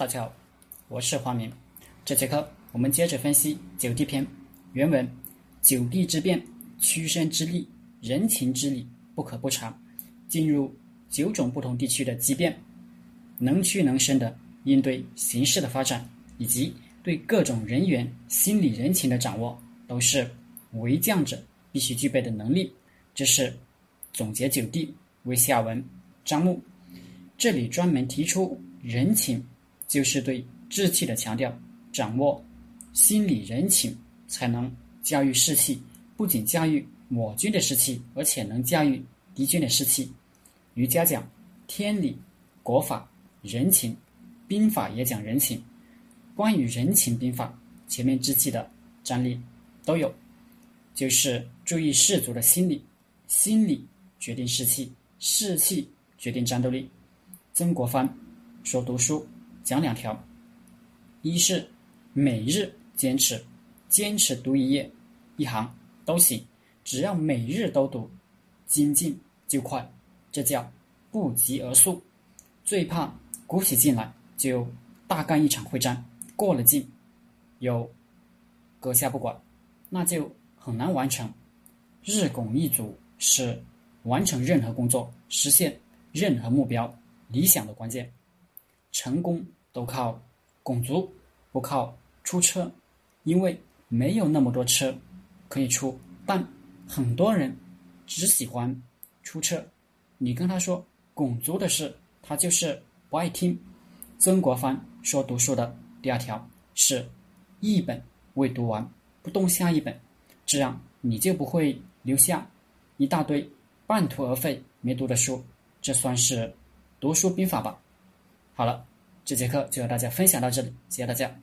大家好，我是华明。这节课我们接着分析《九地篇》原文：“九地之变，屈伸之力，人情之理，不可不察。”进入九种不同地区的畸变，能屈能伸的应对形势的发展，以及对各种人员心理人情的掌握，都是为将者必须具备的能力。这是总结九地为下文章目。这里专门提出人情，就是对志气的强调，掌握心理人情，才能驾驭士气。不仅驾驭我军的士气，而且能驾驭敌军的士气。儒家讲天理、国法、人情，兵法也讲人情。关于人情兵法，前面志气的战例都有，就是注意士卒的心理，心理决定士气，士气决定战斗力。曾国藩说：“读书讲两条，一是每日坚持，坚持读一页、一行都行，只要每日都读，精进就快。这叫不急而速。最怕鼓起劲来就大干一场会战，过了劲又搁下不管，那就很难完成。日拱一卒是完成任何工作、实现任何目标。”理想的关键，成功都靠拱足，不靠出车，因为没有那么多车可以出。但很多人只喜欢出车，你跟他说拱足的事，他就是不爱听。曾国藩说读书的第二条是一本未读完，不动下一本，这样你就不会留下一大堆半途而废没读的书，这算是。读书兵法吧，好了，这节课就和大家分享到这里，谢谢大家。